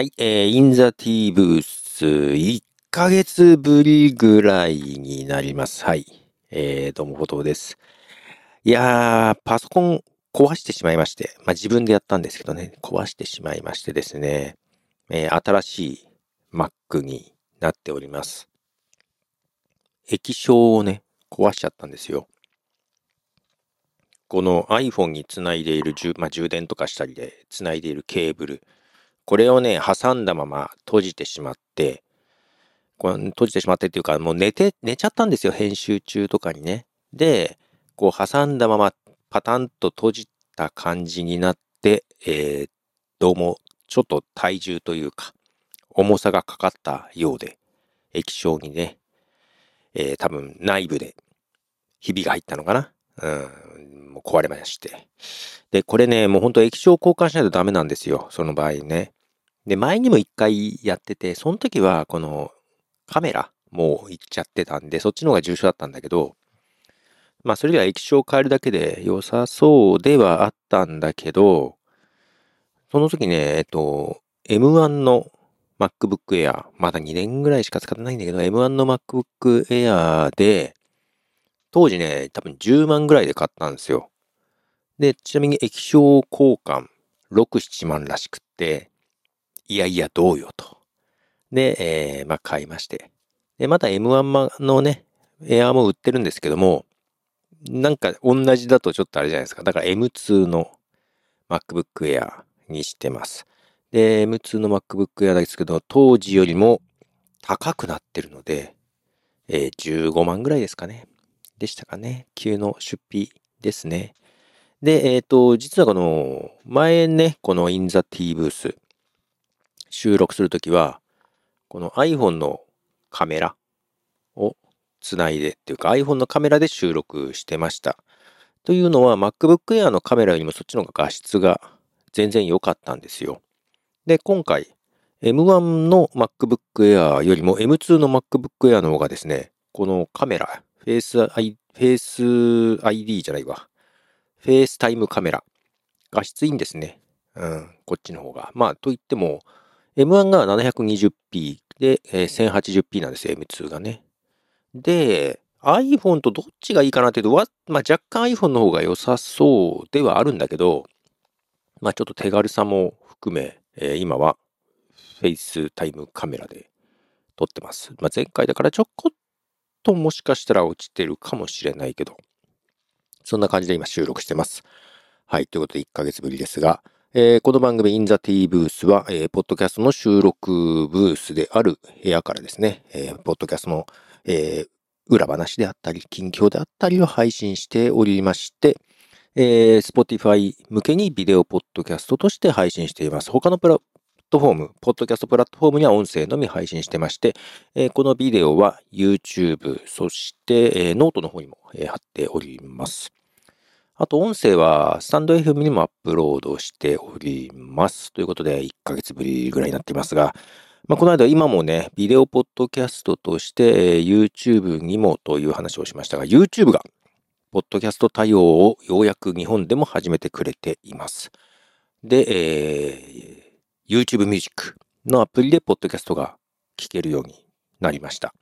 はい、えー、インザティーブース、1ヶ月ぶりぐらいになります。はい。えー、どうも、フォトです。いやー、パソコン壊してしまいまして、まあ自分でやったんですけどね、壊してしまいましてですね、えー、新しい Mac になっております。液晶をね、壊しちゃったんですよ。この iPhone につないでいる、まあ、充電とかしたりでつないでいるケーブル、これをね、挟んだまま閉じてしまって、これ閉じてしまってっていうか、もう寝て、寝ちゃったんですよ、編集中とかにね。で、こう挟んだままパタンと閉じた感じになって、えー、どうもちょっと体重というか、重さがかかったようで、液晶にね、えー、多分内部でひびが入ったのかなうん、もう壊れまして。で、これね、もうほんと液晶交換しないとダメなんですよ、その場合ね。で、前にも一回やってて、その時はこのカメラもういっちゃってたんで、そっちの方が重症だったんだけど、まあそれでは液晶を変えるだけで良さそうではあったんだけど、その時ね、えっと、M1 の MacBook Air、まだ2年ぐらいしか使ってないんだけど、M1 の MacBook Air で、当時ね、多分10万ぐらいで買ったんですよ。で、ちなみに液晶交換6、7万らしくって、いやいやどうよと。で、えー、まあ買いまして。で、また M1 のね、エアーも売ってるんですけども、なんか同じだとちょっとあれじゃないですか。だから M2 の MacBook Air にしてます。で、M2 の MacBook Air ですけど、当時よりも高くなってるので、えー、15万ぐらいですかね。でしたかね。旧の出費ですね。で、えっ、ー、と、実はこの、前ね、この In the T ブース、収録するときは、この iPhone のカメラをつないでっていうか iPhone のカメラで収録してました。というのは MacBook Air のカメラよりもそっちの方が画質が全然良かったんですよ。で、今回 M1 の MacBook Air よりも M2 の MacBook Air の方がですね、このカメラ、フェイス I、フェイス ID じゃないわ。 FaceTime カメラ。画質いいんですね。うん、こっちの方が。まあ、といっても、M1 が 720p で、えー、1080p なんです、M2 がね。で、iPhone とどっちがいいかなっていうと、まあ、若干 iPhone の方が良さそうではあるんだけど、まあ、ちょっと手軽さも含め、えー、今は FaceTime カメラで撮ってます。まあ、前回だからちょこっともしかしたら落ちてるかもしれないけど、そんな感じで今収録してます。はい。ということで1ヶ月ぶりですが、えー、この番組 In the T ブースは、えー、ポッドキャストの収録ブースである部屋からですね、えー、ポッドキャストの、え裏話であったり、近況であったりを配信しておりまして、えー、Spotify 向けにビデオポッドキャストとして配信しています。他のプラトフォーム、ポッドキャストプラットフォームには音声のみ配信してまして、えー、このビデオは YouTube、そして、えー、ノートの方にも、えー、貼っております。あと音声はスタンド FM にもアップロードしております。ということで1ヶ月ぶりぐらいになっていますが、まあ、この間今もね、ビデオポッドキャストとして、えー、YouTube にもという話をしましたが、YouTube がポッドキャスト対応をようやく日本でも始めてくれています。で、えー、YouTube Music のアプリでポッドキャストが聞けるようになりました。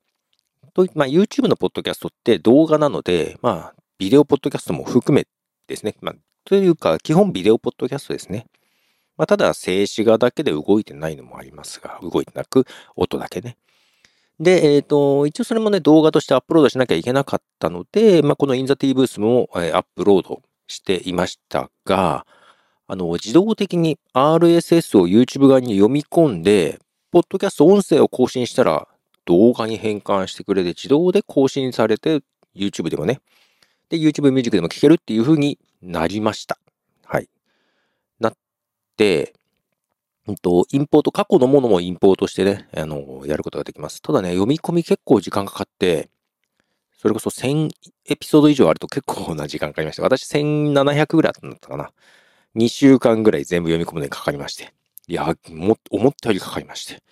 と、まあ、YouTube のポッドキャストって動画なので、まあ、ビデオポッドキャストも含めですね。まあ、というか、基本ビデオポッドキャストですね。まあ、ただ、静止画だけで動いてないのもありますが、動いてなく、音だけね。で、えっ、ー、と、一応それもね、動画としてアップロードしなきゃいけなかったので、まあ、この In the T ブースも、え、アップロードしていましたが、あの、自動的に RSS を YouTube 側に読み込んで、ポッドキャスト音声を更新したら、動画に変換してくれて、自動で更新されて、YouTube でもね、で、YouTube ミュージックでも聴けるっていう風になりました。はい。なって、うんと、インポート、過去のものもインポートしてね、あの、やることができます。ただね、読み込み結構時間かかって、それこそ1000エピソード以上あると結構な時間かかりました。私1700ぐらいだったかな。2週間ぐらい全部読み込むのにかかりまして。いや、も、思ったよりかかりまして。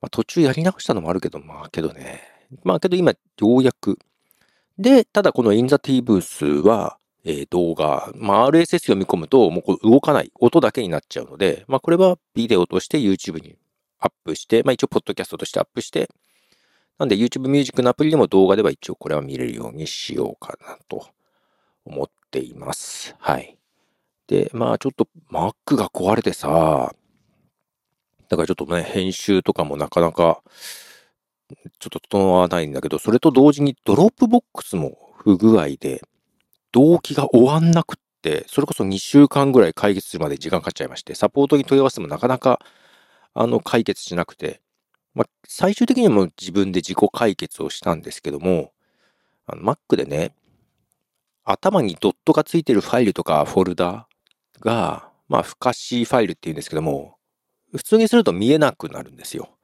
まあ、途中やり直したのもあるけど、まあけどね。まあけど今、ようやく。で、ただこの In the T ブースは、えー、動画、まあ、RSS 読み込むと、もうこれ動かない、音だけになっちゃうので、まあ、これはビデオとして YouTube にアップして、まあ一応、ポッドキャストとしてアップして、なんで YouTube Music のアプリでも動画では一応これは見れるようにしようかなと思っています。はい。で、まあちょっと Mac が壊れてさ、だからちょっとね、編集とかもなかなかちょっと整わないんだけど、それと同時に Dropbox も不具合で、同期が終わんなくって、それこそ2週間ぐらい解決するまで時間かかっちゃいまして、サポートに問い合わせてもなかなか、あの、解決しなくて、まあ、最終的にも自分で自己解決をしたんですけども、あの Mac でね、頭にドットがついてるファイルとかフォルダが、まあ、不可視ファイルっていうんですけども、普通にすると見えなくなるんですよ。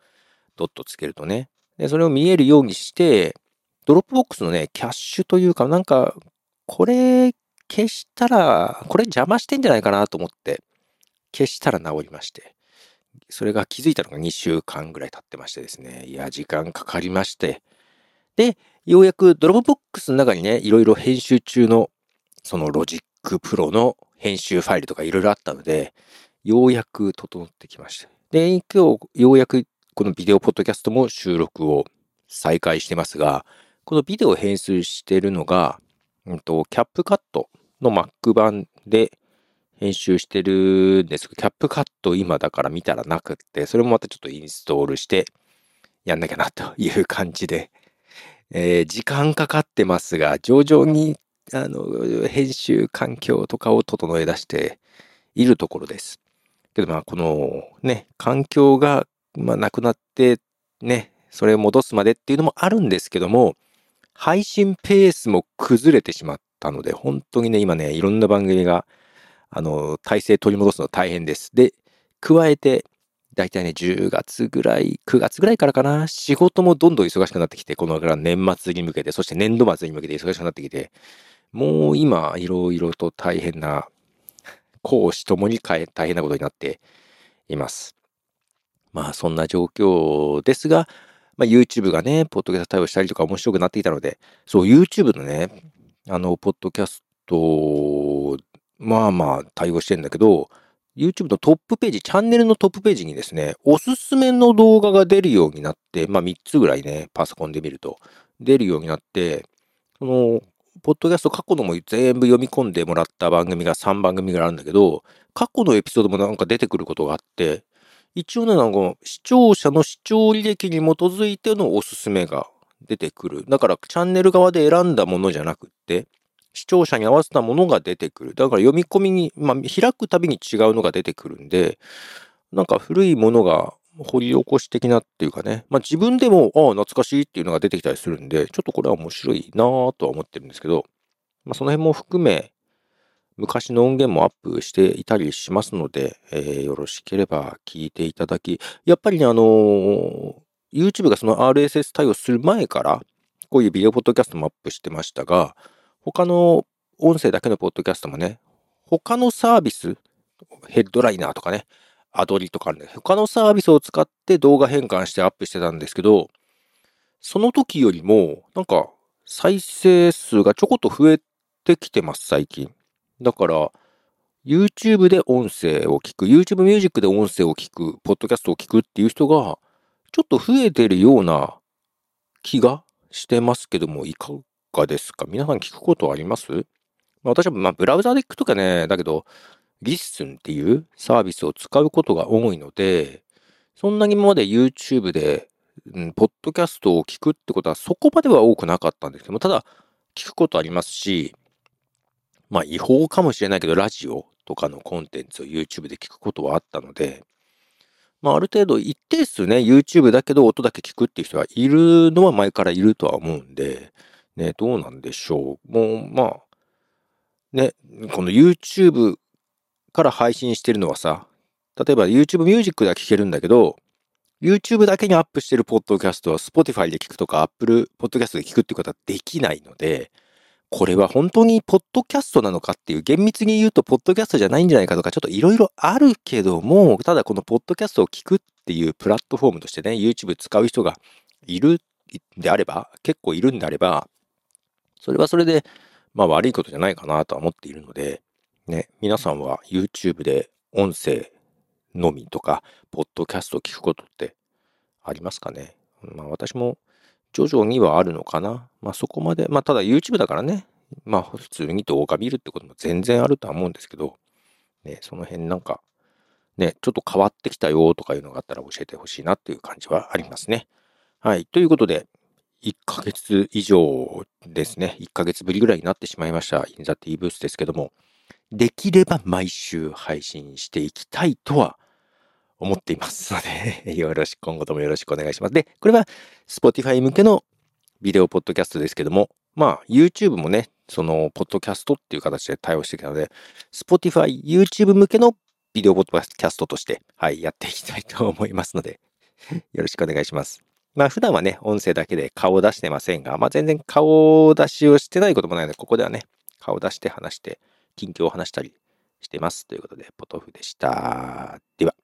ドットつけるとね。で、それを見えるようにして、 Dropbox のね、キャッシュというか、なんか、これ消したら、これ邪魔してんじゃないかなと思って、消したら直りまして。それが気づいたのが2週間ぐらい経ってましてですね。いや、時間かかりまして。で、ようやく Dropbox の中にね、いろいろ編集中の、その Logic Pro の編集ファイルとかいろいろあったので、ようやく整ってきました。で、今日、ようやくこのビデオポッドキャストも収録を再開してますが、このビデオを編集してるのが、うんと、 CapCutの Mac 版で編集してるんですけど、キャップカット今だから見たらなくって、それもまたちょっとインストールしてやんなきゃなという感じで、えー、時間かかってますが、徐々にあの編集環境とかを整え出しているところです。けどまあこのね、環境がまあなくなってね、それを戻すまでっていうのもあるんですけども、配信ペースも崩れてしまったので、本当にね、今ね、いろんな番組が、あの、体制取り戻すの大変です。で、加えて、だいたいね、10月ぐらい、9月ぐらいからかな、仕事もどんどん忙しくなってきて、この年末に向けて、そして年度末に向けて忙しくなってきて、もう今、いろいろと大変な、講師ともに大変なことになっています。まあ、そんな状況ですが、まあ、YouTube がね、ポッドキャスト対応したりとか面白くなっていたので、そう、YouTube のね、あの、ポッドキャスト、まあまあ対応してんだけど、YouTube のトップページ、チャンネルのトップページにですね、おすすめの動画が出るようになって、まあ3つぐらいね、パソコンで見ると出るようになって、その、ポッドキャスト過去のも全部読み込んでもらった番組が3番組ぐらいあるんだけど、過去のエピソードもなんか出てくることがあって、一応ね、なんか視聴者の視聴履歴に基づいてのおすすめが出てくる。だからチャンネル側で選んだものじゃなくって、視聴者に合わせたものが出てくる。だから読み込みに、まあ、開くたびに違うのが出てくるんで、なんか古いものが掘り起こし的なっていうかね、まあ自分でも、ああ、懐かしいっていうのが出てきたりするんで、ちょっとこれは面白いなぁとは思ってるんですけど、まあその辺も含め、昔の音源もアップしていたりしますので、えー、よろしければ聞いていただき、やっぱりね、あのー、YouTube がその RSS 対応する前から、こういうビデオポッドキャストもアップしてましたが、他の音声だけのポッドキャストもね、他のサービス、ヘッドライナーとかね、アドリとかあるんで、他のサービスを使って動画変換してアップしてたんですけど、その時よりも、なんか、再生数がちょこっと増えてきてます、最近。だから、YouTube で音声を聞く、YouTube Music で音声を聞く、ポッドキャストを聞くっていう人が、ちょっと増えてるような気がしてますけども、いかがですか？皆さん聞くことあります、私は、まあ、ブラウザで聞くとかね、だけど、 LISTEN っていうサービスを使うことが多いので、そんなに今まで YouTube で、うん、ポッドキャストを聞くってことはそこまでは多くなかったんですけども、ただ、聞くことありますし、まあ違法かもしれないけど、ラジオとかのコンテンツを YouTube で聞くことはあったので、まあある程度一定数ね、YouTube だけど音だけ聞くっていう人がいるのは前からいるとは思うんで、ね、どうなんでしょう。もう、まあ、ね、この YouTube から配信してるのはさ、例えば YouTube Music では聞けるんだけど、YouTube だけにアップしてるポッドキャストは Spotify で聞くとか Apple Podcast で聞くっていうことはできないので、これは本当にポッドキャストなのかっていう厳密に言うとポッドキャストじゃないんじゃないかとかちょっといろいろあるけどもただこのポッドキャストを聞くっていうプラットフォームとしてね YouTube 使う人がいるんであれば結構いるんであればそれはそれでまあ悪いことじゃないかなとは思っているのでね皆さんは YouTube で音声のみとかポッドキャストを聞くことってありますかね？まあ私も徐々にはあるのかな。まあそこまで、まあただ YouTube だからね、まあ普通に動画見るってことも全然あるとは思うんですけど、ね、その辺なんか、ね、ちょっと変わってきたよとかいうのがあったら教えてほしいなっていう感じはありますね。はい。ということで、1ヶ月以上ですね。1ヶ月ぶりぐらいになってしまいました。インザティブースですけども、できれば毎週配信していきたいとは思っていますので よろしく、今後ともよろしくお願いします。で、これは Spotify 向けのビデオポッドキャストですけども、まあ YouTube もね、そのポッドキャストっていう形で対応してきたので、Spotify、YouTube 向けのビデオポッドキャストとして、はい、やっていきたいと思いますので よろしくお願いします。まあ普段はね、音声だけで顔を出してませんが、まあ全然顔出しをしてないこともないので、ここではね、顔出して話して、近況を話したりしてます。ということで、ポトフでした。では。